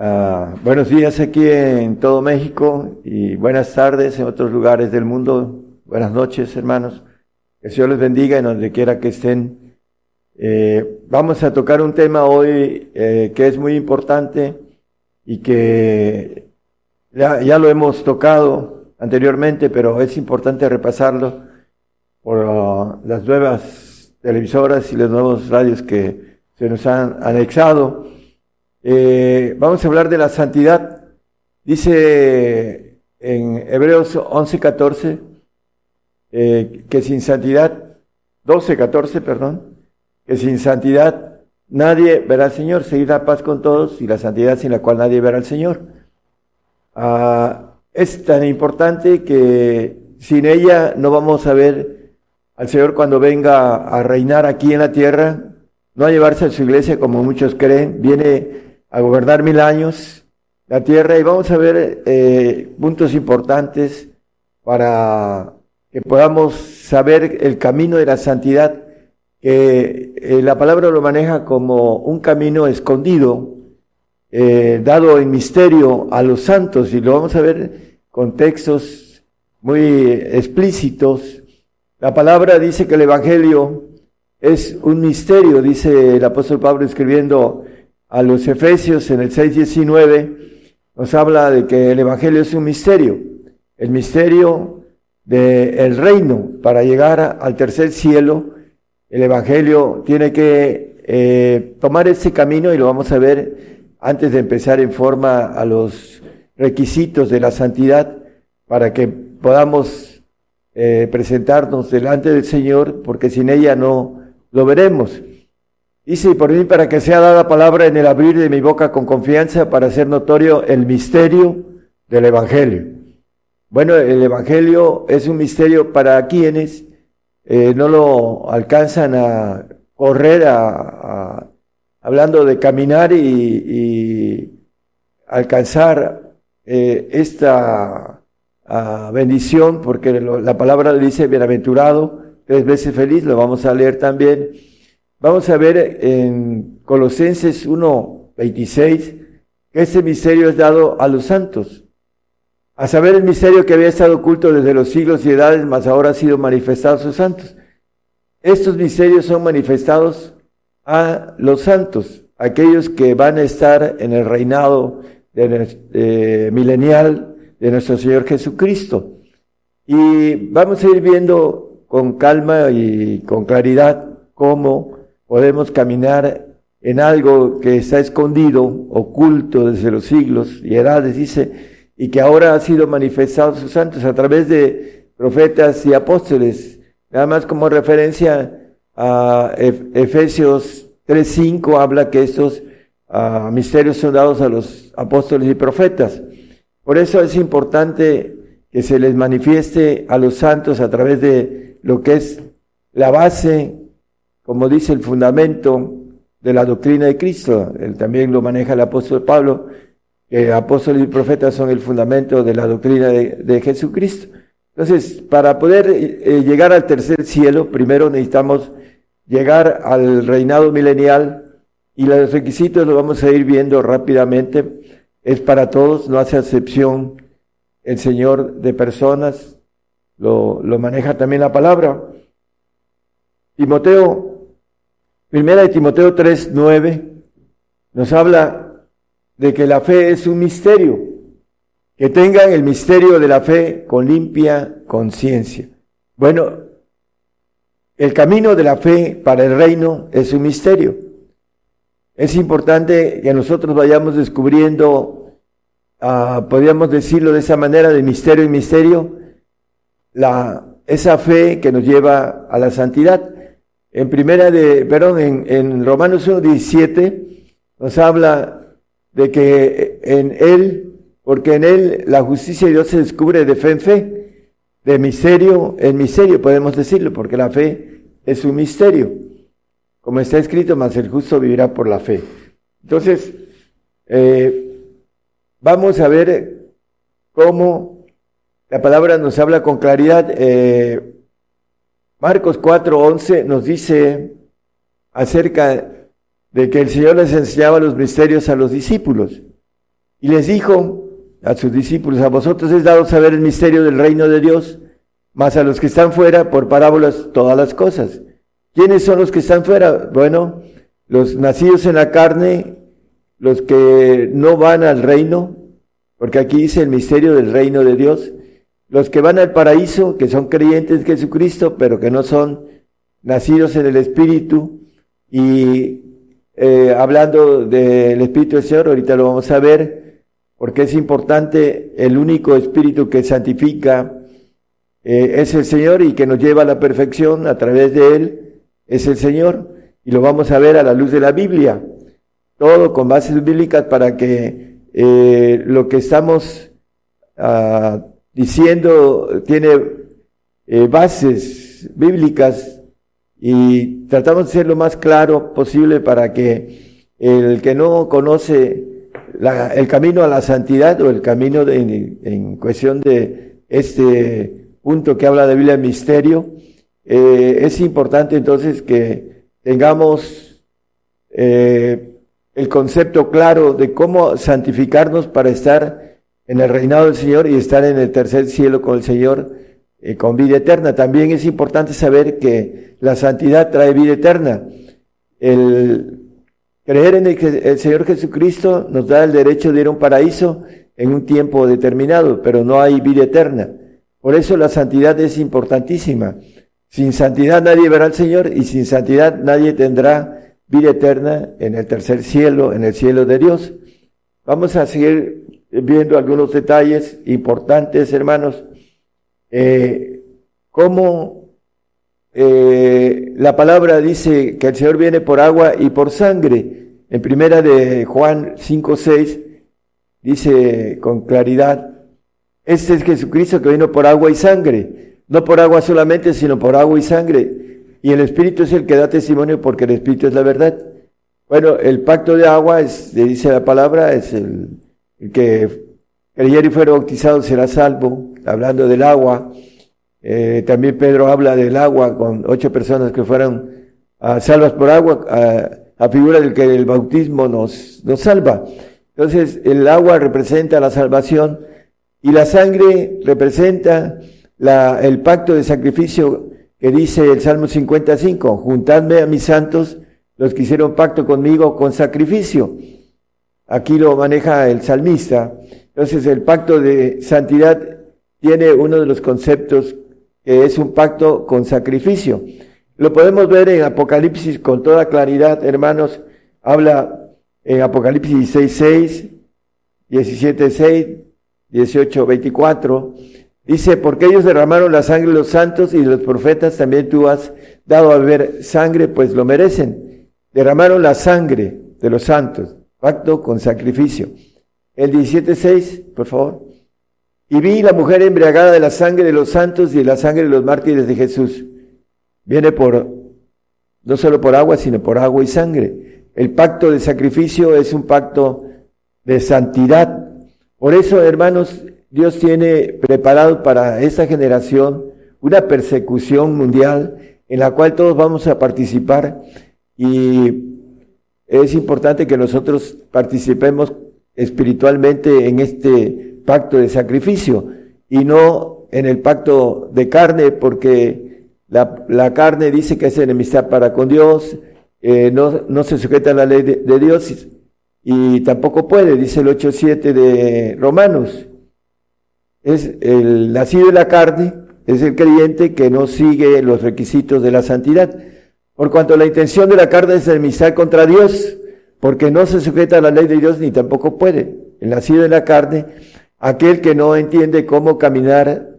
Ah, buenos días aquí en todo México y buenas tardes en otros lugares del mundo. Buenas noches, hermanos. Que el Señor les bendiga en donde quiera que estén. Eh, vamos a tocar un tema hoy eh, que es muy importante y que ya, lo hemos tocado anteriormente, pero es importante repasarlo por uh, las nuevas televisoras y los nuevos radios que se nos han anexado. Eh, vamos a hablar de la santidad. Dice en Hebreos 11:14 eh, que sin santidad, 12:14, perdón, que sin santidad nadie verá al Señor. Seguir la paz con todos y la santidad sin la cual nadie verá al Señor. Ah, es tan importante que sin ella no vamos a ver al Señor cuando venga a reinar aquí en la tierra, no a llevarse a su iglesia como muchos creen, viene a gobernar mil años la tierra y vamos a ver eh, puntos importantes para que podamos saber el camino de la santidad, que eh, la palabra lo maneja como un camino escondido, eh, dado en misterio a los santos, y lo vamos a ver con textos muy explícitos. La palabra dice que el Evangelio es un misterio, dice el apóstol Pablo escribiendo a los Efesios en el 6.19 nos habla de que el Evangelio es un misterio, el misterio del reino. Para llegar al tercer cielo, el Evangelio tiene que eh, tomar ese camino y lo vamos a ver antes de empezar en forma a los requisitos de la santidad para que podamos eh, presentarnos delante del Señor, porque sin ella no lo veremos. Dice, por mí para que sea dada palabra en el abrir de mi boca con confianza para hacer notorio el misterio del Evangelio. Bueno, el Evangelio es un misterio para quienes eh, no lo alcanzan a correr, a, hablando de caminar y, alcanzar eh, esta bendición, porque la palabra dice bienaventurado, tres veces feliz, lo vamos a leer también Vamos a ver en Colosenses 1.26 que ese misterio es dado a los santos. A saber el misterio que había estado oculto desde los siglos y edades, mas ahora ha sido manifestado a sus santos. Estos misterios son manifestados a los santos, aquellos que van a estar en el reinado de, milenial de nuestro Señor Jesucristo. Y vamos a ir viendo con calma y con claridad cómo podemos caminar en algo que está escondido, oculto desde los siglos y edades, dice, y que ahora ha sido manifestado sus santos a través de profetas y apóstoles. Nada más como referencia a Efesios 3.5 habla que estos ah, misterios son dados a los apóstoles y profetas. Por eso es importante que se les manifieste a los santos a través de lo que es la base como dice el fundamento de la doctrina de Cristo, él también lo maneja el apóstol Pablo, que apóstoles y profetas son el fundamento de la doctrina de, Jesucristo. Entonces, para poder eh, llegar al tercer cielo, primero necesitamos llegar al reinado milenial y los requisitos los vamos a ir viendo rápidamente. Es para todos, no hace excepción el Señor de personas, lo, lo maneja también la palabra. Timoteo Primera de Timoteo 3, 9 nos habla de que la fe es un misterio, que tengan el misterio de la fe con limpia conciencia. Bueno, el camino de la fe para el reino es un misterio. Es importante que nosotros vayamos descubriendo, uh, podríamos decirlo de esa manera, de misterio en misterio, la, esa fe que nos lleva a la santidad en primera de, perdón, en, en Romanos 1, 17, nos habla de que en Él porque en él la justicia de Dios se descubre de fe en fe, de misterio en misterio, podemos decirlo, porque la fe es un misterio. Como está escrito, más el justo vivirá por la fe. Entonces, eh, vamos a ver cómo la palabra nos habla con claridad. Eh, Marcos 4:11 nos dice acerca de que el Señor les enseñaba los misterios a los discípulos y les dijo a sus discípulos, a vosotros es dado saber el misterio del reino de Dios, mas a los que están fuera por parábolas todas las cosas. ¿Quiénes son los que están fuera? Bueno, los nacidos en la carne, los que no van al reino, porque aquí dice el misterio del reino de Dios, los que van al paraíso, que son creyentes en Jesucristo, pero que no son nacidos en el Espíritu, y eh, hablando del Espíritu del Señor, ahorita lo vamos a ver, porque es importante, el único Espíritu que santifica eh, es el Señor y que nos lleva a la perfección a través de Él, es el Señor, y lo vamos a ver a la luz de la Biblia, todo con bases bíblicas para que eh, lo que estamos ah, diciendo tiene bases bíblicas y tratamos de ser lo más claro posible para que el que no conoce el camino a la santidad o el camino en, cuestión de este punto que habla de Biblia de misterio, eh, es importante entonces que tengamos eh, el concepto claro de cómo santificarnos para estar en el reinado del Señor y estar en el tercer cielo con el Señor eh, con vida eterna. También es importante saber que la santidad trae vida eterna. El creer en el, Señor Jesucristo nos da el derecho de ir a un paraíso en un tiempo determinado, pero no hay vida eterna. Por eso la santidad es importantísima. Sin santidad nadie verá al Señor y sin santidad nadie tendrá vida eterna en el tercer cielo, en el cielo de Dios. Vamos a seguir viendo algunos detalles importantes, hermanos eh, cómo eh, la palabra dice que el Señor viene por agua y por sangre. En primera de Juan 5.6 dice con claridad, este es Jesucristo que vino por agua y sangre, no por agua solamente, sino por agua y sangre. Y el Espíritu es el que da testimonio porque el Espíritu es la verdad. Bueno, el pacto de agua, es, dice la palabra, es el, el que creyera y fuera bautizado será salvo hablando del agua. Eh, también Pedro habla del agua con ocho personas que fueron ah, salvas por agua, a figura del que el bautismo nos, nos salva. Entonces, el agua representa la salvación y la sangre representa la, el pacto de sacrificio que dice el Salmo 55, juntadme a mis santos, los que hicieron pacto conmigo con sacrificio. Aquí lo maneja el salmista. Entonces, el pacto de santidad tiene uno de los conceptos que es un pacto con sacrificio. Lo podemos ver en Apocalipsis con toda claridad, hermanos. Habla en Apocalipsis 16, 17, 6, 18, 24. Dice, porque ellos derramaron la sangre de los santos y de los profetas, también tú has dado a beber sangre, pues lo merecen. Derramaron la sangre de los santos, pacto con sacrificio. El 17.6, por favor. Y vi la mujer embriagada de la sangre de los santos y de la sangre de los mártires de Jesús. Viene por, no solo por agua, sino por agua y sangre. El pacto de sacrificio es un pacto de santidad. Por eso, hermanos, Dios tiene preparado para esta generación una persecución mundial en la cual todos vamos a participar y es importante que nosotros participemos espiritualmente en este pacto de sacrificio y no en el pacto de carne, porque la, carne dice que es enemistad para con Dios, eh, no, no, se sujeta a la ley de, Dios y, tampoco puede, dice el 8.7 de Romanos. Es el nacido de la carne, es el creyente que no sigue los requisitos de la santidad. Por cuanto la intención de la carne es enemistad contra Dios, porque no se sujeta a la ley de Dios ni tampoco puede. El nacido de la carne aquel que no entiende cómo caminar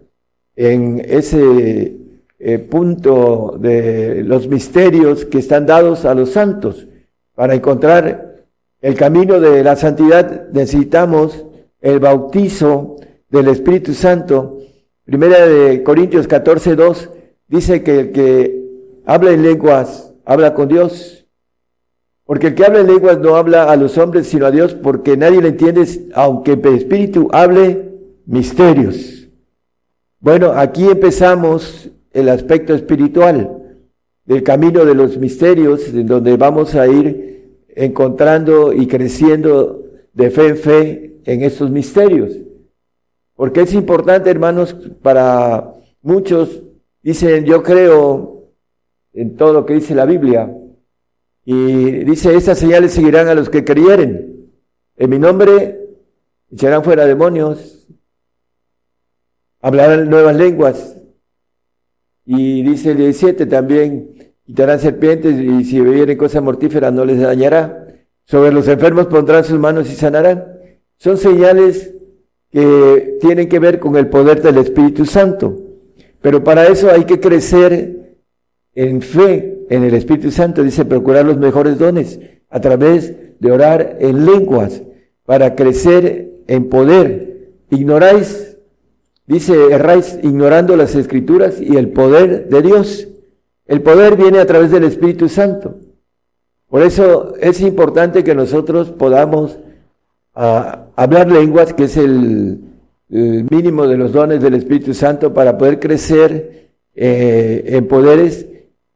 en ese eh, punto de los misterios que están dados a los santos. Para encontrar el camino de la santidad necesitamos el bautizo del Espíritu Santo. Primera de Corintios 14, 2 dice que el que habla en lenguas habla con Dios. Porque el que habla en lenguas no habla a los hombres sino a Dios, porque nadie le entiende, aunque el Espíritu hable misterios. Bueno, aquí empezamos el aspecto espiritual del camino de los misterios, en donde vamos a ir encontrando y creciendo de fe en fe en estos misterios. Porque es importante, hermanos, para muchos, dicen, yo creo en todo lo que dice la Biblia. Y dice, estas señales seguirán a los que creyeren. En mi nombre echarán fuera demonios, hablarán nuevas lenguas. Y dice el 17 también, quitarán serpientes y si bebieren cosas mortíferas no les dañará. Sobre los enfermos pondrán sus manos y sanarán. Son señales que tienen que ver con el poder del Espíritu Santo. Pero para eso hay que crecer en fe en el Espíritu Santo. Dice, procurar los mejores dones a través de orar en lenguas para crecer en poder. Ignoráis, dice, erráis ignorando las escrituras y el poder de Dios. El poder viene a través del Espíritu Santo. Por eso es importante que nosotros podamos ah, hablar lenguas, que es el, mínimo de los dones del Espíritu Santo, para poder crecer eh, en poderes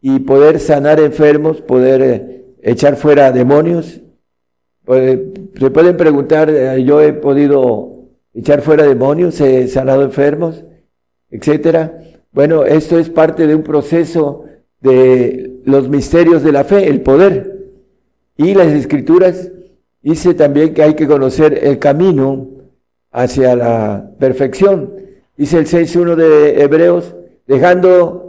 y poder sanar enfermos, poder eh, echar fuera demonios. Pues, se pueden preguntar, eh, yo he podido echar fuera demonios, he sanado enfermos, etcétera. Bueno, esto es parte de un proceso de los misterios de la fe, el poder. Y las escrituras dice también que hay que conocer el camino hacia la perfección. Dice el 6.1 de Hebreos, dejando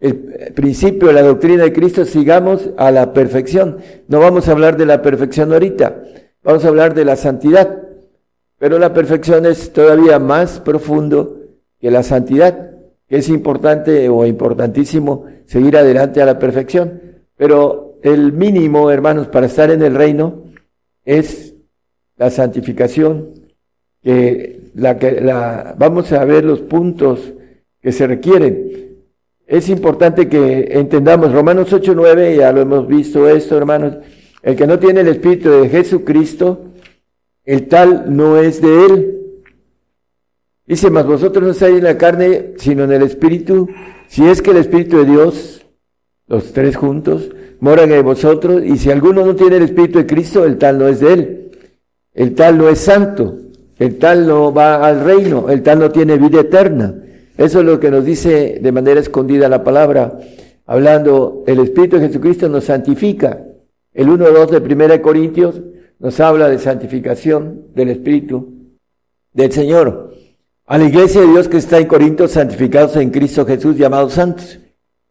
el principio de la doctrina de Cristo, sigamos a la perfección. No vamos a hablar de la perfección ahorita, vamos a hablar de la santidad. Pero la perfección es todavía más profundo que la santidad, es importante o importantísimo seguir adelante a la perfección. Pero el mínimo, hermanos, para estar en el reino es la santificación, que la que la vamos a ver los puntos que se requieren. Es importante que entendamos Romanos 8:9, ya lo hemos visto esto, hermanos, el que no tiene el espíritu de Jesucristo, el tal no es de él. Dice, mas vosotros no estáis en la carne, sino en el espíritu, si es que el espíritu de Dios, los tres juntos, moran en vosotros, y si alguno no tiene el Espíritu de Cristo, el tal no es de él. El tal no es santo, el tal no va al reino, el tal no tiene vida eterna. Eso es lo que nos dice de manera escondida la palabra, hablando, el Espíritu Jesucristo nos santifica. El 1.2 de 1 Corintios nos habla de santificación del Espíritu del Señor. A la iglesia de Dios que está en Corinto, santificados en Cristo Jesús, llamados santos.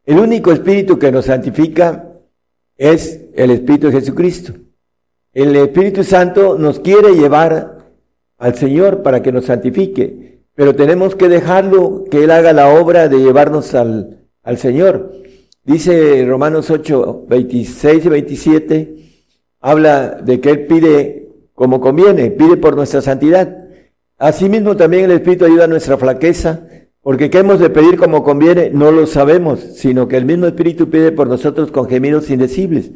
El único Espíritu que nos santifica es el Espíritu Jesucristo. El Espíritu Santo nos quiere llevar al Señor para que nos santifique, pero tenemos que dejarlo que Él haga la obra de llevarnos al, Señor. Dice Romanos 8, 26 y 27, habla de que Él pide como conviene, pide por nuestra santidad. Asimismo también el Espíritu ayuda a nuestra flaqueza, porque qué hemos de pedir como conviene, no lo sabemos, sino que el mismo Espíritu pide por nosotros con gemidos indecibles.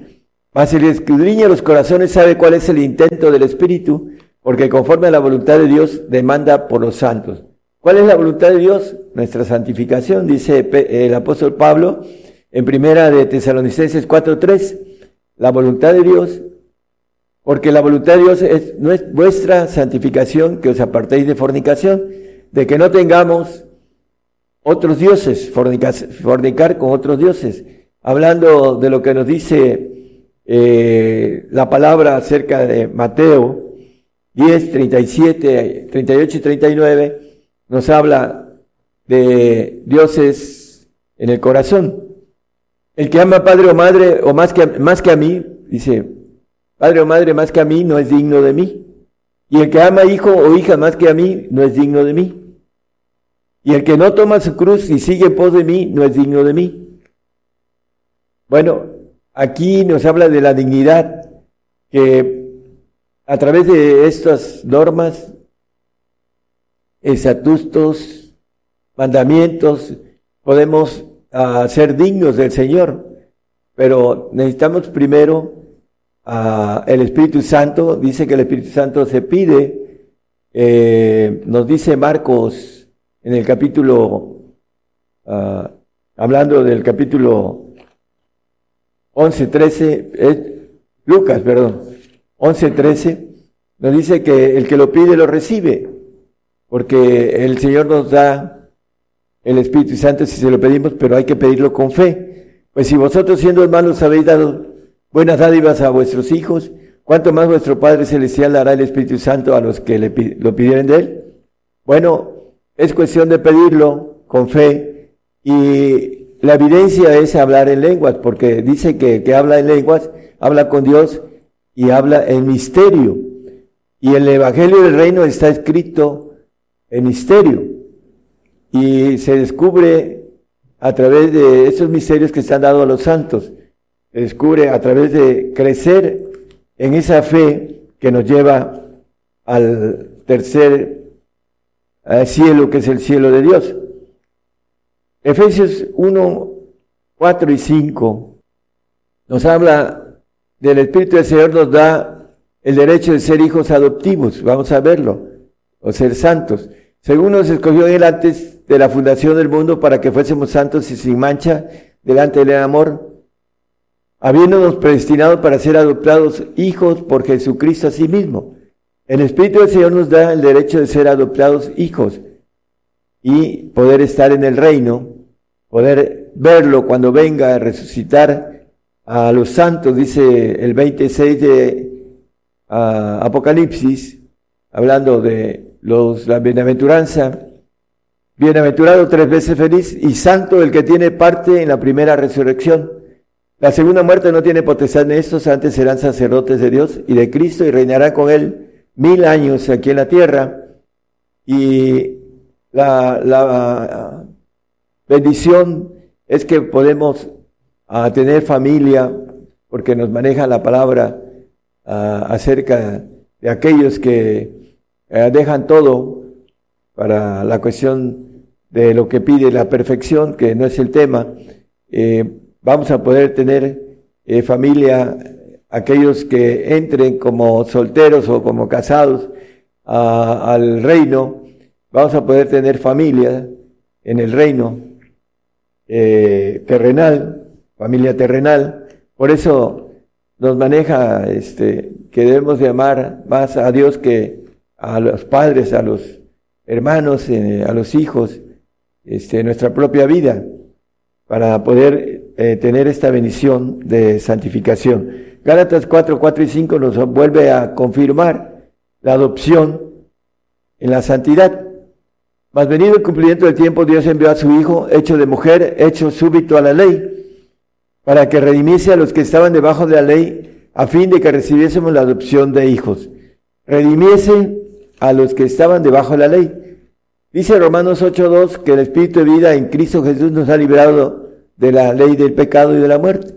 Mas el escudriña los corazones sabe cuál es el intento del Espíritu, porque conforme a la voluntad de Dios demanda por los santos. ¿Cuál es la voluntad de Dios? Nuestra santificación, dice el apóstol Pablo en primera de Tesalonicenses 4.3. La voluntad de Dios, porque la voluntad de Dios es, vuestra santificación, que os apartéis de fornicación, de que no tengamos otros dioses, fornicar, con otros dioses. Hablando de lo que nos dice eh, la palabra acerca de Mateo 10, 37, 38 y 39, nos habla de dioses en el corazón. El que ama padre o madre o más que, más que a mí, dice, padre o madre más que a mí no es digno de mí. Y el que ama hijo o hija más que a mí no es digno de mí. Y el que no toma su cruz y sigue en pos de mí, no es digno de mí. Bueno, aquí nos habla de la dignidad que a través de estas normas estatutos, mandamientos, podemos uh, ser dignos del Señor, pero necesitamos primero uh, el Espíritu Santo, dice que el Espíritu Santo se pide, eh, nos dice Marcos en el capítulo, uh, hablando del capítulo 11, 13, eh, Lucas, perdón, 11, 13, nos dice que el que lo pide lo recibe, porque el Señor nos da el Espíritu Santo si se lo pedimos, pero hay que pedirlo con fe. Pues si vosotros siendo hermanos habéis dado buenas dádivas a vuestros hijos, ¿cuánto más vuestro Padre Celestial dará el Espíritu Santo a los que le, lo pidieren de Él? Bueno, es cuestión de pedirlo con fe y la evidencia es hablar en lenguas, porque dice que, que habla en lenguas, habla con Dios y habla en misterio. Y el Evangelio del Reino está escrito en misterio y se descubre a través de esos misterios que se han dado a los santos, se descubre a través de crecer en esa fe que nos lleva al tercer cielo, que es el cielo de Dios. Efesios 1, 4 y 5 nos habla del Espíritu del Señor, nos da el derecho de ser hijos adoptivos, vamos a verlo, o ser santos. Según nos escogió Él antes de la fundación del mundo para que fuésemos santos y sin mancha delante del amor, habiéndonos predestinado para ser adoptados hijos por Jesucristo a sí mismo. El Espíritu del Señor nos da el derecho de ser adoptados hijos y poder estar en el reino, poder verlo cuando venga a resucitar a los santos, dice el 26 de Apocalipsis, hablando de los, la bienaventuranza, Bienaventurado tres veces feliz y santo el que tiene parte en la primera resurrección. La segunda muerte no tiene potestad en estos, antes serán sacerdotes de Dios y de Cristo y reinarán con él mil años aquí en la tierra. Y la, la bendición es que podemos ah, tener familia, porque nos maneja la palabra ah, acerca de aquellos que eh, dejan todo para la cuestión de lo que pide la perfección, que no es el tema, eh, vamos a poder tener eh, familia, aquellos que entren como solteros o como casados al reino, vamos a poder tener familia en el reino terrenal, familia terrenal. Por eso nos maneja este, que debemos de amar más a Dios que a los padres, a los hermanos, eh, a los hijos, este, nuestra propia vida, para poder eh, tener esta bendición de santificación. Gálatas 4, 4 y 5 nos vuelve a confirmar la adopción en la santidad. Mas venido el cumplimiento del tiempo, Dios envió a su Hijo, hecho de mujer, hecho súbito a la ley, para que redimiese a los que estaban debajo de la ley, a fin de que recibiésemos la adopción de hijos. Redimiese a los que estaban debajo de la ley. Dice Romanos 8.2 que el Espíritu de vida en Cristo Jesús nos ha librado de la ley del pecado y de la muerte.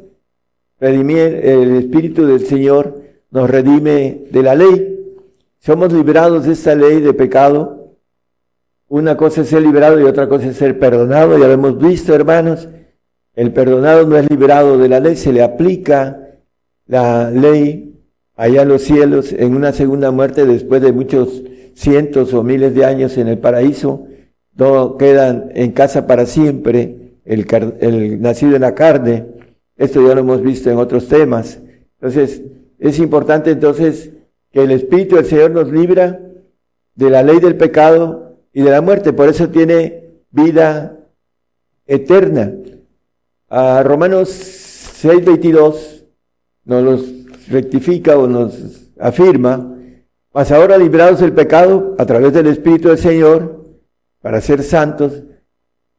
Redimir, el Espíritu del Señor nos redime de la ley. Somos liberados de esta ley de pecado. Una cosa es ser liberado y otra cosa es ser perdonado. Ya lo hemos visto, hermanos. El perdonado no es liberado de la ley, se le aplica la ley allá en los cielos en una segunda muerte después de muchos cientos o miles de años en el paraíso, no quedan en casa para siempre, el, nacido en la carne, esto ya lo hemos visto en otros temas. Entonces, es importante entonces que el Espíritu del Señor nos libra de la ley del pecado y de la muerte, por eso tiene vida eterna. A Romanos 6:22 nos los rectifica o nos afirma mas ahora librados del pecado a través del Espíritu del Señor, para ser santos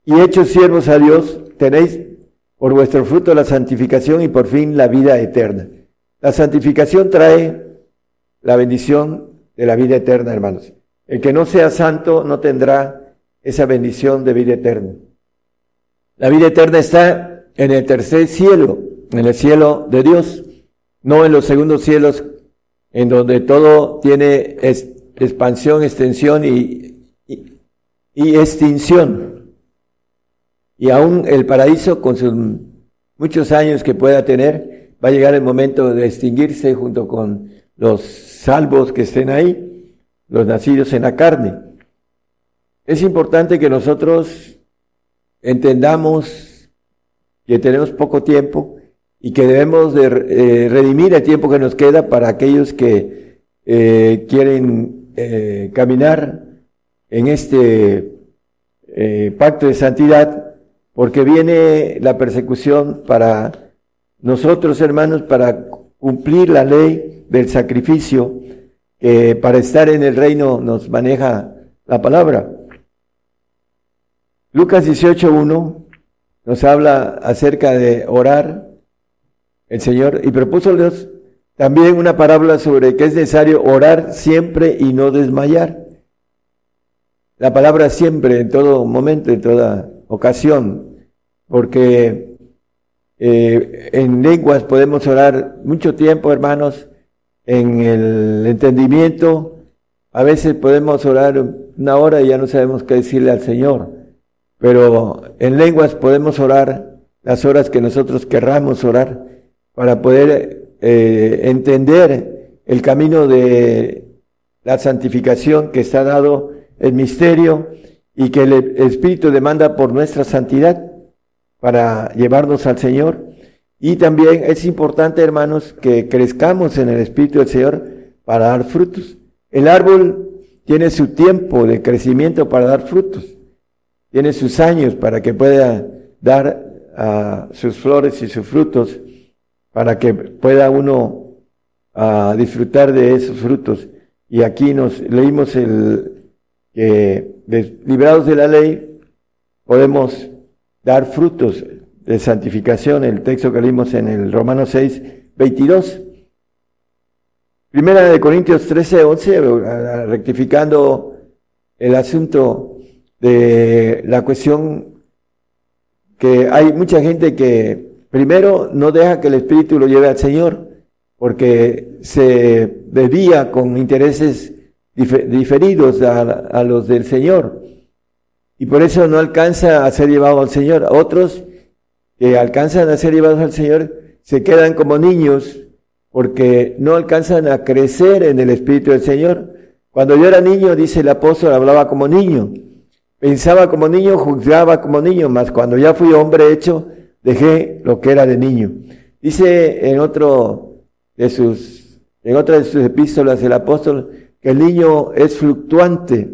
y hechos siervos a Dios, tenéis por vuestro fruto la santificación y por fin la vida eterna. La santificación trae la bendición de la vida eterna, hermanos. El que no sea santo no tendrá esa bendición de vida eterna. La vida eterna está en el tercer cielo, en el cielo de Dios, no en los segundos cielos en donde todo tiene expansión, extensión y, y extinción. Y aún el paraíso, con sus muchos años que pueda tener, va a llegar el momento de extinguirse junto con los salvos que estén ahí, los nacidos en la carne. Es importante que nosotros entendamos que tenemos poco tiempo y que debemos de eh, redimir el tiempo que nos queda para aquellos que eh, quieren eh, caminar en este pacto de santidad, porque viene la persecución para nosotros, hermanos, para cumplir la ley del sacrificio, que para estar en el reino nos maneja la palabra. Lucas 18.1 nos habla acerca de orar el Señor y propuso Dios también una parábola sobre que es necesario orar siempre y no desmayar. La palabra siempre, en todo momento, en toda ocasión, porque eh, en lenguas podemos orar mucho tiempo, hermanos, en el entendimiento, a veces podemos orar una hora y ya no sabemos qué decirle al Señor. Pero en lenguas podemos orar las horas que nosotros querramos orar para poder eh, entender el camino de la santificación que está dado el misterio y que el Espíritu demanda por nuestra santidad para llevarnos al Señor. Y también es importante, hermanos, que crezcamos en el Espíritu del Señor para dar frutos. El árbol tiene su tiempo de crecimiento para dar frutos tiene sus años para que pueda dar uh, sus flores y sus frutos, para que pueda uno uh, disfrutar de esos frutos. Y aquí nos leímos el que librados de la ley podemos dar frutos de santificación, el texto que leímos en el Romano 6, 22. Primera de Corintios 13, 11, rectificando el asunto de la cuestión que hay mucha gente que primero no deja que el Espíritu lo lleve al Señor, porque se desvía con intereses diferidos a, los del Señor. Y por eso no alcanza a ser llevado al Señor. Otros que alcanzan a ser llevados al Señor se quedan como niños porque no alcanzan a crecer en el Espíritu del Señor. Cuando yo era niño, dice el apóstol, hablaba como niño. Pensaba como niño, juzgaba como niño, mas cuando ya fui hombre hecho, dejé lo que era de niño. Dice en otro de sus, en otra de sus epístolas el apóstol que el niño es fluctuante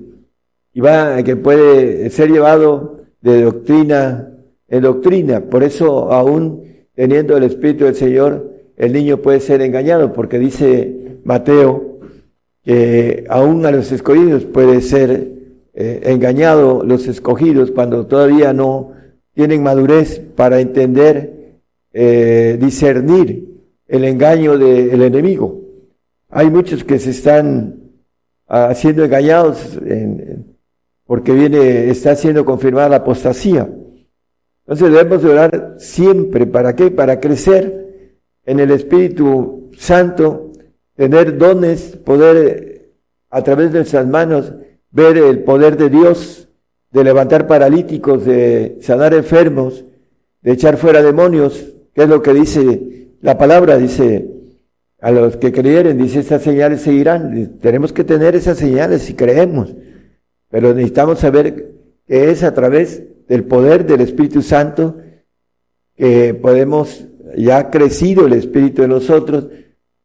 y va, que puede ser llevado de doctrina en doctrina. Por eso aún teniendo el Espíritu del Señor, el niño puede ser engañado, porque dice Mateo que aún a los escogidos puede ser eh, engañado los escogidos cuando todavía no tienen madurez para entender, eh, discernir el engaño del enemigo. Hay muchos que se están haciendo engañados porque viene, está siendo confirmada la apostasía. Entonces debemos orar siempre. ¿Para qué? Para crecer en el Espíritu Santo, tener dones, poder a través de nuestras manos ver el poder de Dios, de levantar paralíticos, de sanar enfermos, de echar fuera demonios, que es lo que dice la palabra, dice a los que creyeren, dice estas señales seguirán. Tenemos que tener esas señales si creemos, pero necesitamos saber que es a través del poder del Espíritu Santo que podemos, ya ha crecido el Espíritu de nosotros,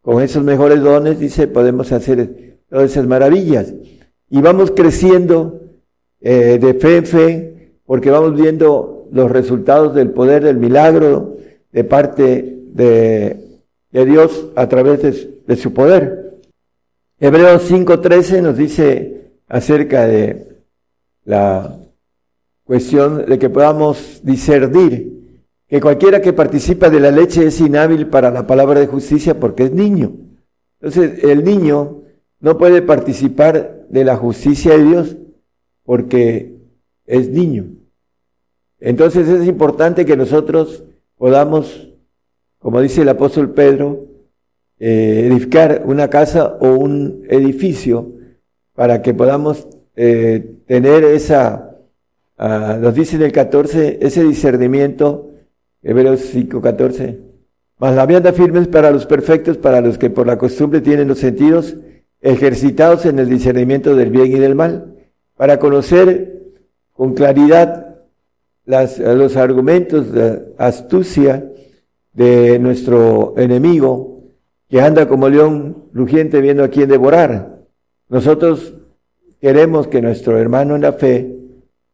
con esos mejores dones, dice, podemos hacer todas esas maravillas y vamos creciendo eh, de fe en fe porque vamos viendo los resultados del poder del milagro de parte de, Dios a través de, de su poder. Hebreos 5.13 nos dice acerca de la cuestión de que podamos discernir que cualquiera que participa de la leche es inhábil para la palabra de justicia porque es niño. Entonces el niño no puede participar de la justicia de Dios porque es niño. Entonces es importante que nosotros podamos, como dice el apóstol Pedro, eh, edificar una casa o un edificio para que podamos eh, tener esa ah, nos dice en el 14, ese discernimiento, Hebreos 5, 14, mas la vianda firme es para los perfectos, para los que por la costumbre tienen los sentidos ejercitados en el discernimiento del bien y del mal, para conocer con claridad los argumentos de astucia de nuestro enemigo, que anda como león rugiente viendo a quién devorar. Nosotros queremos que nuestro hermano en la fe,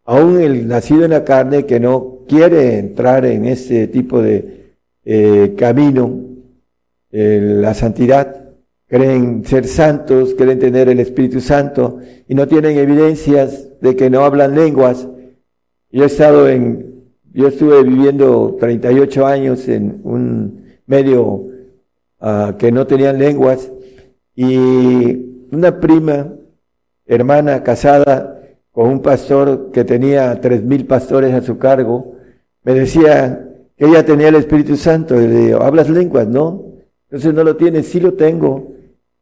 aún el nacido en la carne, que no quiere entrar en este tipo de eh, camino, la santidad, creen ser santos, creen tener el Espíritu Santo y no tienen evidencias de que no hablan lenguas. Yo he estado en, yo estuve viviendo 38 años en un medio ah, que no tenían lenguas y una prima, hermana casada con un pastor que tenía tres mil pastores a su cargo, me decía que ella tenía el Espíritu Santo. Y le digo, ¿hablas lenguas? No. Entonces no lo tienes, sí lo tengo.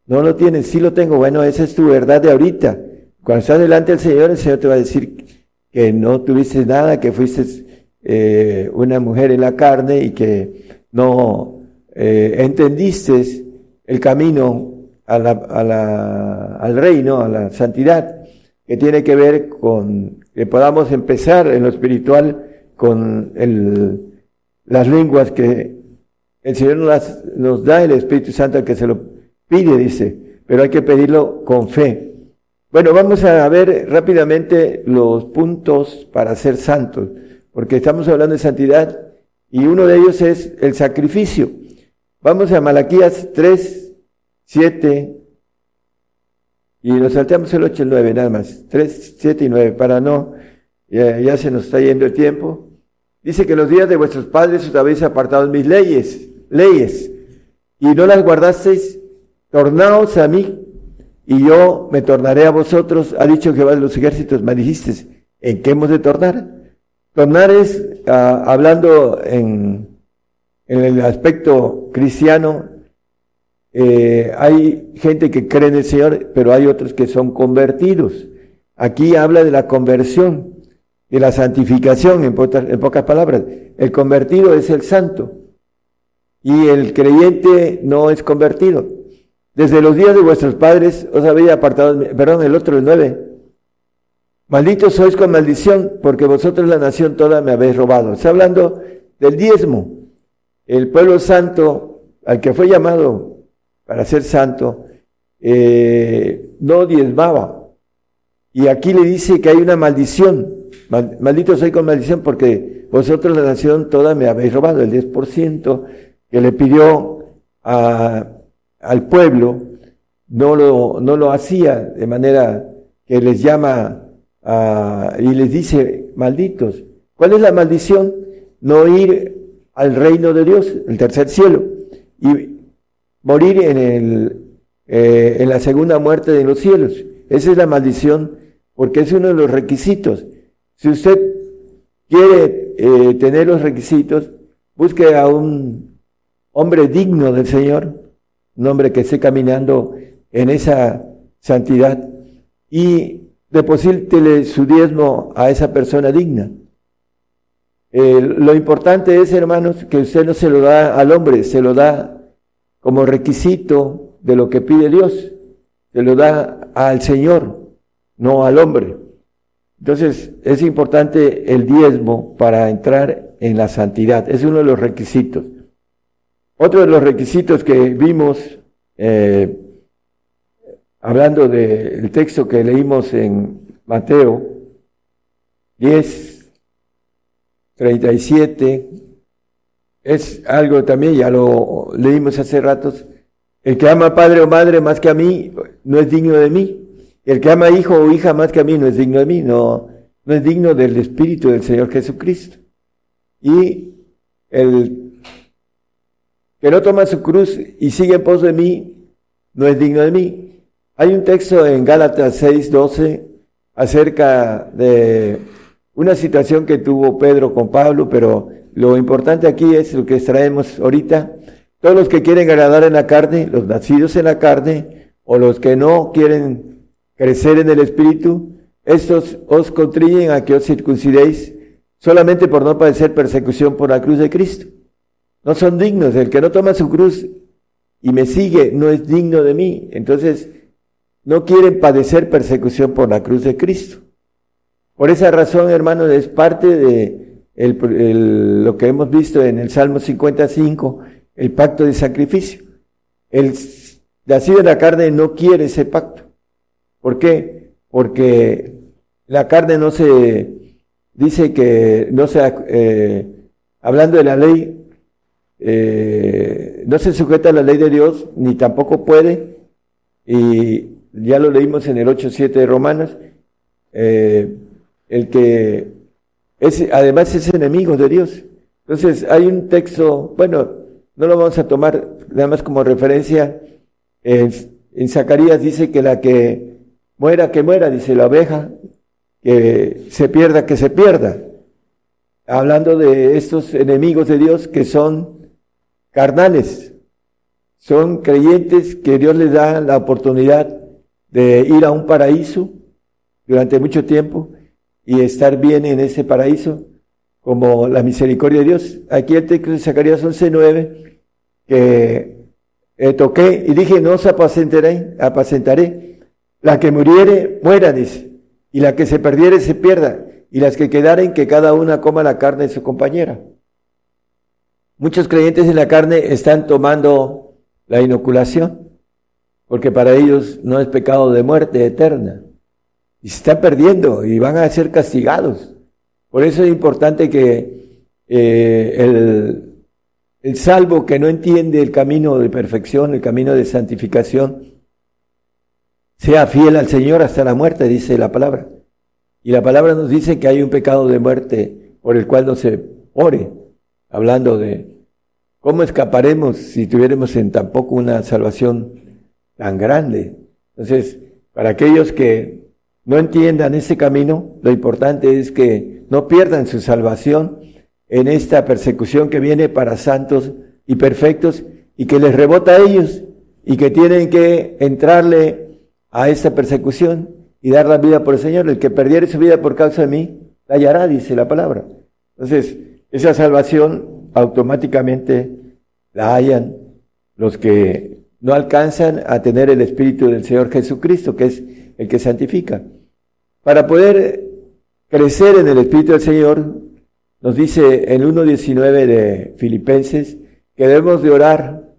No lo tienes, sí lo tengo. Bueno, esa es tu verdad de ahorita. Cuando estás delante del Señor, el Señor te va a decir que no tuviste nada, que fuiste eh, una mujer en la carne y que no eh, entendiste el camino a la, a la, al reino, a la santidad, que tiene que ver con que podamos empezar en lo espiritual con el, las lenguas que el Señor nos, nos da el Espíritu Santo que se lo pide, dice, pero hay que pedirlo con fe. Bueno, vamos a ver rápidamente los puntos para ser santos, porque estamos hablando de santidad y uno de ellos es el sacrificio. Vamos a Malaquías 3, 7 y nos salteamos el 8 y el 9 nada más. 3, 7 y 9 para no, ya, ya se nos está yendo el tiempo. Dice que los días de vuestros padres os habéis apartado mis leyes, leyes, y no las guardasteis, tornaos a mí, y yo me tornaré a vosotros, ha dicho Jehová de los ejércitos, me dijiste, ¿en qué hemos de tornar? Tornar es, ah, hablando en, el aspecto cristiano, eh, hay gente que cree en el Señor, pero hay otros que son convertidos. Aquí habla de la conversión de la santificación, en, pocas palabras. El convertido es el santo y el creyente no es convertido. Desde los días de vuestros padres os habéis apartado, perdón, el otro, el nueve. Malditos sois con maldición, porque vosotros la nación toda me habéis robado. Está hablando del diezmo. El pueblo santo, al que fue llamado para ser santo, eh, no diezmaba. Y aquí le dice que hay una maldición. Maldito soy con maldición porque vosotros la nación toda me habéis robado el 10% que le pidió al pueblo, no lo, no lo hacía de manera que les llama y les dice, malditos. ¿Cuál es la maldición? No ir al reino de Dios, el tercer cielo, y morir en, el, eh, en la segunda muerte de los cielos. Esa es la maldición, porque es uno de los requisitos. Si usted quiere eh, tener los requisitos, busque a un hombre digno del Señor, un hombre que esté caminando en esa santidad y deposítele su diezmo a esa persona digna. lo importante es, hermanos, que usted no se lo da al hombre, se lo da como requisito de lo que pide Dios, se lo da al Señor, no al hombre. Entonces, es importante el diezmo para entrar en la santidad. Es uno de los requisitos. Otro de los requisitos que vimos, eh, hablando del texto que leímos en Mateo 10, 37, es algo también, ya lo leímos hace ratos, el que ama padre o madre más que a mí no es digno de mí. El que ama hijo o hija más que a mí no es digno de mí, no, no es digno del Espíritu del Señor Jesucristo. Y el que no toma su cruz y sigue en pos de mí, no es digno de mí. Hay un texto en Gálatas 6, 12 acerca de una situación que tuvo Pedro con Pablo, pero lo importante aquí es lo que extraemos ahorita. Todos los que quieren agradar en la carne, los nacidos en la carne, o los que no quieren crecer en el Espíritu, estos os contriñen a que os circuncidéis solamente por no padecer persecución por la cruz de Cristo. No son dignos. El que no toma su cruz y me sigue no es digno de mí. Entonces, no quieren padecer persecución por la cruz de Cristo. Por esa razón, hermanos, es parte de lo que hemos visto en el Salmo 55, el pacto de sacrificio. El nacido de la carne no quiere ese pacto. ¿Por qué? Porque la carne no se dice que no se, eh, hablando de la ley, eh, no se sujeta a la ley de Dios, ni tampoco puede, y ya lo leímos en el 8.7 de Romanos, eh, el que es, además es enemigo de Dios. Entonces hay un texto, bueno, no lo vamos a tomar nada más como referencia, en Zacarías dice que la que muera, que muera, dice la oveja, que se pierda, que se pierda. Hablando de estos enemigos de Dios que son carnales, son creyentes que Dios les da la oportunidad de ir a un paraíso durante mucho tiempo y estar bien en ese paraíso como la misericordia de Dios. Aquí el texto de Zacarías 11.9 que eh, toqué y dije, no os apacentaré, apacentaré. La que muriere, muera, dice. Y la que se perdiere, se pierda. Y las que quedaren, que cada una coma la carne de su compañera. Muchos creyentes en la carne están tomando la inoculación, porque para ellos no es pecado de muerte eterna. Y se están perdiendo y van a ser castigados. Por eso es importante que eh, el el salvo que no entiende el camino de perfección, el camino de santificación, sea fiel al Señor hasta la muerte, dice la palabra. Y la palabra nos dice que hay un pecado de muerte por el cual no se ore, hablando de cómo escaparemos si tuviéramos en tampoco una salvación tan grande. Entonces, para aquellos que no entiendan ese camino, lo importante es que no pierdan su salvación en esta persecución que viene para santos y perfectos y que les rebota a ellos y que tienen que entrarle a esta persecución y dar la vida por el Señor. El que perdiere su vida por causa de mí, la hallará, dice la palabra. Entonces, esa salvación automáticamente la hallan los que no alcanzan a tener el Espíritu del Señor Jesucristo, que es el que santifica. Para poder crecer en el Espíritu del Señor, nos dice el 1.19 de Filipenses que debemos de orar,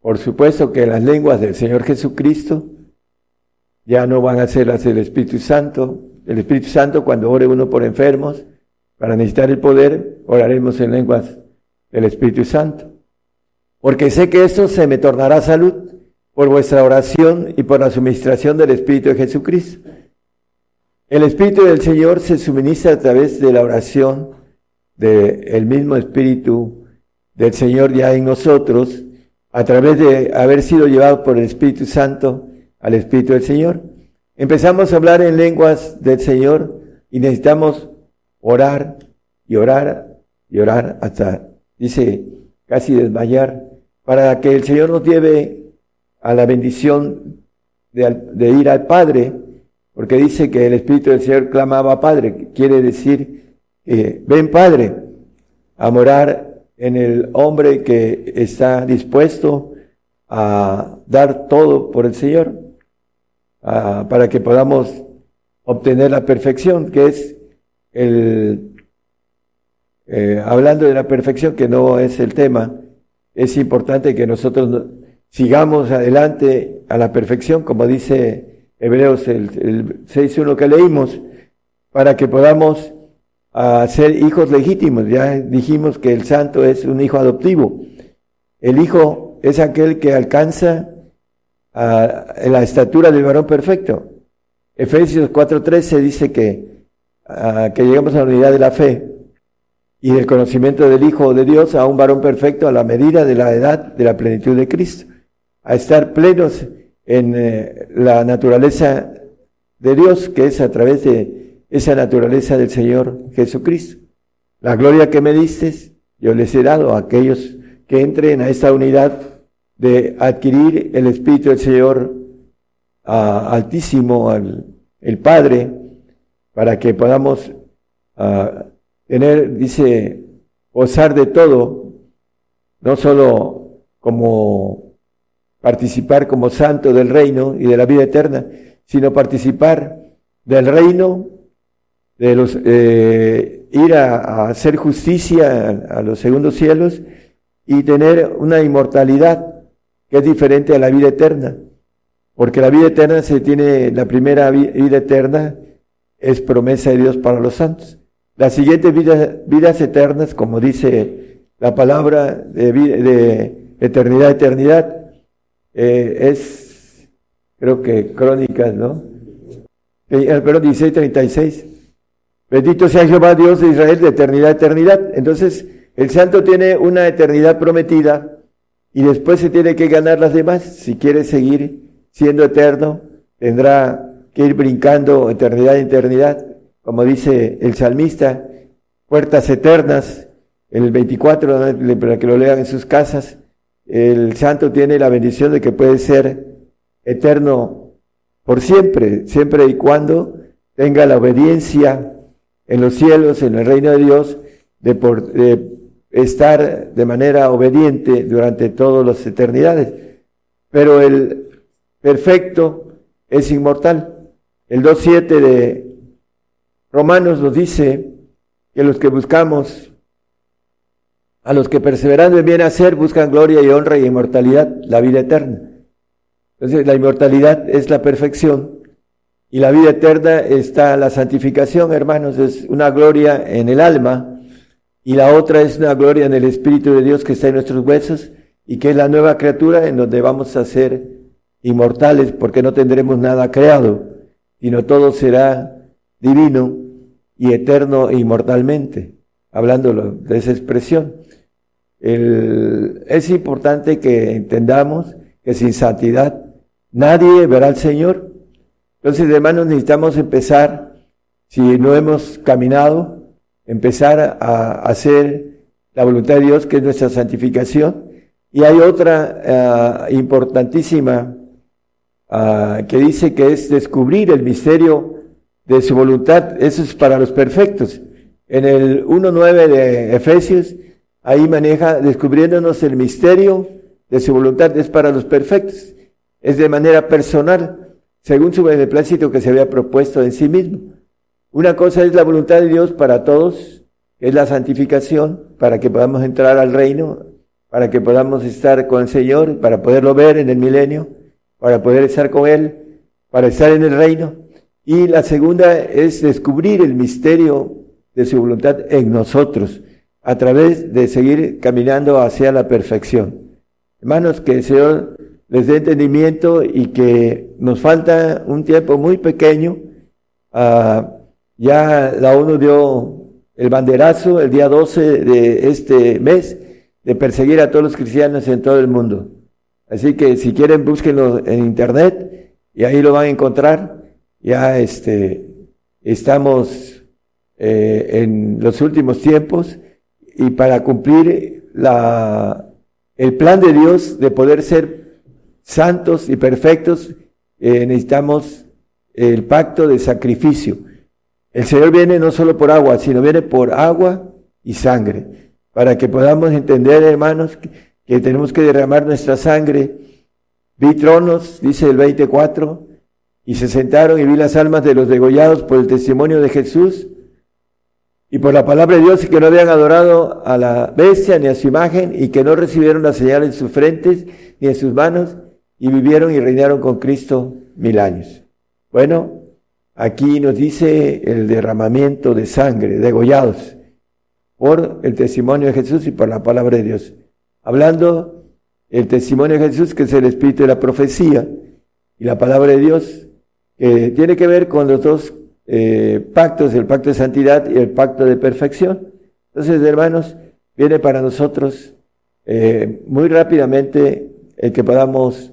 por supuesto que las lenguas del Señor Jesucristo ya no van a ser las del Espíritu Santo. El Espíritu Santo cuando ore uno por enfermos, para necesitar el poder, oraremos en lenguas del Espíritu Santo. Porque sé que esto se me tornará salud por vuestra oración y por la suministración del Espíritu de Jesucristo. El Espíritu del Señor se suministra a través de la oración del mismo Espíritu del Señor ya en nosotros, a través de haber sido llevado por el Espíritu Santo al Espíritu del Señor. Empezamos a hablar en lenguas del Señor y necesitamos orar y orar y orar hasta, dice, casi desmayar, para que el Señor nos lleve a la bendición de, de ir al Padre porque dice que el Espíritu del Señor clamaba Padre, quiere decir, ven Padre, a morar en el hombre que está dispuesto a dar todo por el Señor, para que podamos obtener la perfección, que es el, eh, hablando de la perfección, que no es el tema, es importante que nosotros sigamos adelante a la perfección, como dice Hebreos el, el 6.1 que leímos, para que podamos uh, ser hijos legítimos. Ya dijimos que el santo es un hijo adoptivo. El hijo es aquel que alcanza uh, la estatura del varón perfecto. Efesios 4.13 dice que, que llegamos a la unidad de la fe y del conocimiento del Hijo de Dios a un varón perfecto a la medida de la edad de la plenitud de Cristo, a estar plenos en eh, la naturaleza de Dios, que es a través de esa naturaleza del Señor Jesucristo. La gloria que me diste, yo les he dado a aquellos que entren a esta unidad de adquirir el Espíritu del Señor altísimo, al, el Padre para que podamos ah, tener, dice, gozar de todo, no solo como participar como santo del reino y de la vida eterna, sino participar del reino, de los, eh, ir a, hacer justicia a los segundos cielos y tener una inmortalidad que es diferente a la vida eterna. Porque la vida eterna se tiene, la primera vida eterna es promesa de Dios para los santos. Las siguientes vidas, vidas eternas, como dice la palabra de, eternidad, eternidad, eh, es, creo que crónicas, ¿no? Eh, perdón, 1636. Bendito sea Jehová Dios de Israel de eternidad, eternidad. Entonces, el santo tiene una eternidad prometida y después se tiene que ganar las demás. Si quiere seguir siendo eterno, tendrá que ir brincando eternidad, eternidad como dice el salmista, puertas eternas, en el 24, para que lo lean en sus casas, el santo tiene la bendición de que puede ser eterno por siempre, siempre y cuando tenga la obediencia en los cielos, en el reino de Dios, de, por, estar de manera obediente durante todas las eternidades. Pero el perfecto es inmortal. El 2.7 de Romanos nos dice que los que buscamos, a los que perseverando en bien hacer, buscan gloria y honra y inmortalidad, la vida eterna. Entonces, la inmortalidad es la perfección y la vida eterna está la santificación, hermanos, es una gloria en el alma y la otra es una gloria en el Espíritu de Dios que está en nuestros huesos y que es la nueva criatura en donde vamos a ser inmortales porque no tendremos nada creado, sino todo será divino y eterno e inmortalmente, hablando de esa expresión. es importante que entendamos que sin santidad nadie verá al Señor. Entonces, hermanos, necesitamos empezar, si no hemos caminado, empezar a hacer la voluntad de Dios, que es nuestra santificación. Y hay otra ah, importantísima ah, que dice que es descubrir el misterio de su voluntad, eso es para los perfectos. En el 1.9 de Efesios, ahí maneja descubriéndonos el misterio de su voluntad, es para los perfectos, es de manera personal, según su beneplácito que se había propuesto en sí mismo. Una cosa es la voluntad de Dios para todos, es la santificación, para que podamos entrar al reino, para que podamos estar con el Señor, para poderlo ver en el milenio, para poder estar con Él, para estar en el reino. Y la segunda es descubrir el misterio de su voluntad en nosotros, a través de seguir caminando hacia la perfección. Hermanos, que el Señor les dé entendimiento y que nos falta un tiempo muy pequeño. Ah, ya la ONU dio el banderazo el día 12 de este mes de perseguir a todos los cristianos en todo el mundo. Así que si quieren, búsquenlo en internet y ahí lo van a encontrar ya este, estamos eh, en los últimos tiempos y para cumplir el plan de Dios de poder ser santos y perfectos, eh, necesitamos el pacto de sacrificio. El Señor viene no solo por agua, sino viene por agua y sangre, para que podamos entender, hermanos, que, que tenemos que derramar nuestra sangre. Vi tronos, dice el 24, y se sentaron y vi las almas de los degollados por el testimonio de Jesús y por la palabra de Dios y que no habían adorado a la bestia ni a su imagen y que no recibieron la señal en sus frentes ni en sus manos y vivieron y reinaron con Cristo mil años. Bueno, aquí nos dice el derramamiento de sangre, degollados por el testimonio de Jesús y por la palabra de Dios. Hablando el testimonio de Jesús, que es el espíritu de la profecía, y la palabra de Dios, que tiene que ver con los dos eh, pactos, el pacto de santidad y el pacto de perfección. Entonces, hermanos, viene para nosotros eh, muy rápidamente el que podamos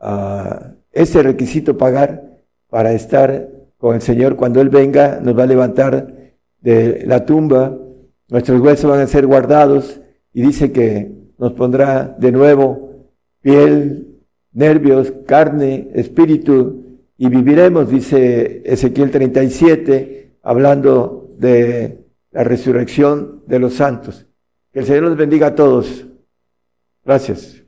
uh, ese requisito pagar para estar con el Señor. Cuando Él venga, nos va a levantar de la tumba, nuestros huesos van a ser guardados. Y dice que nos pondrá de nuevo piel, nervios, carne, espíritu, y viviremos, dice Ezequiel 37, hablando de la resurrección de los santos. Que el Señor los bendiga a todos. Gracias.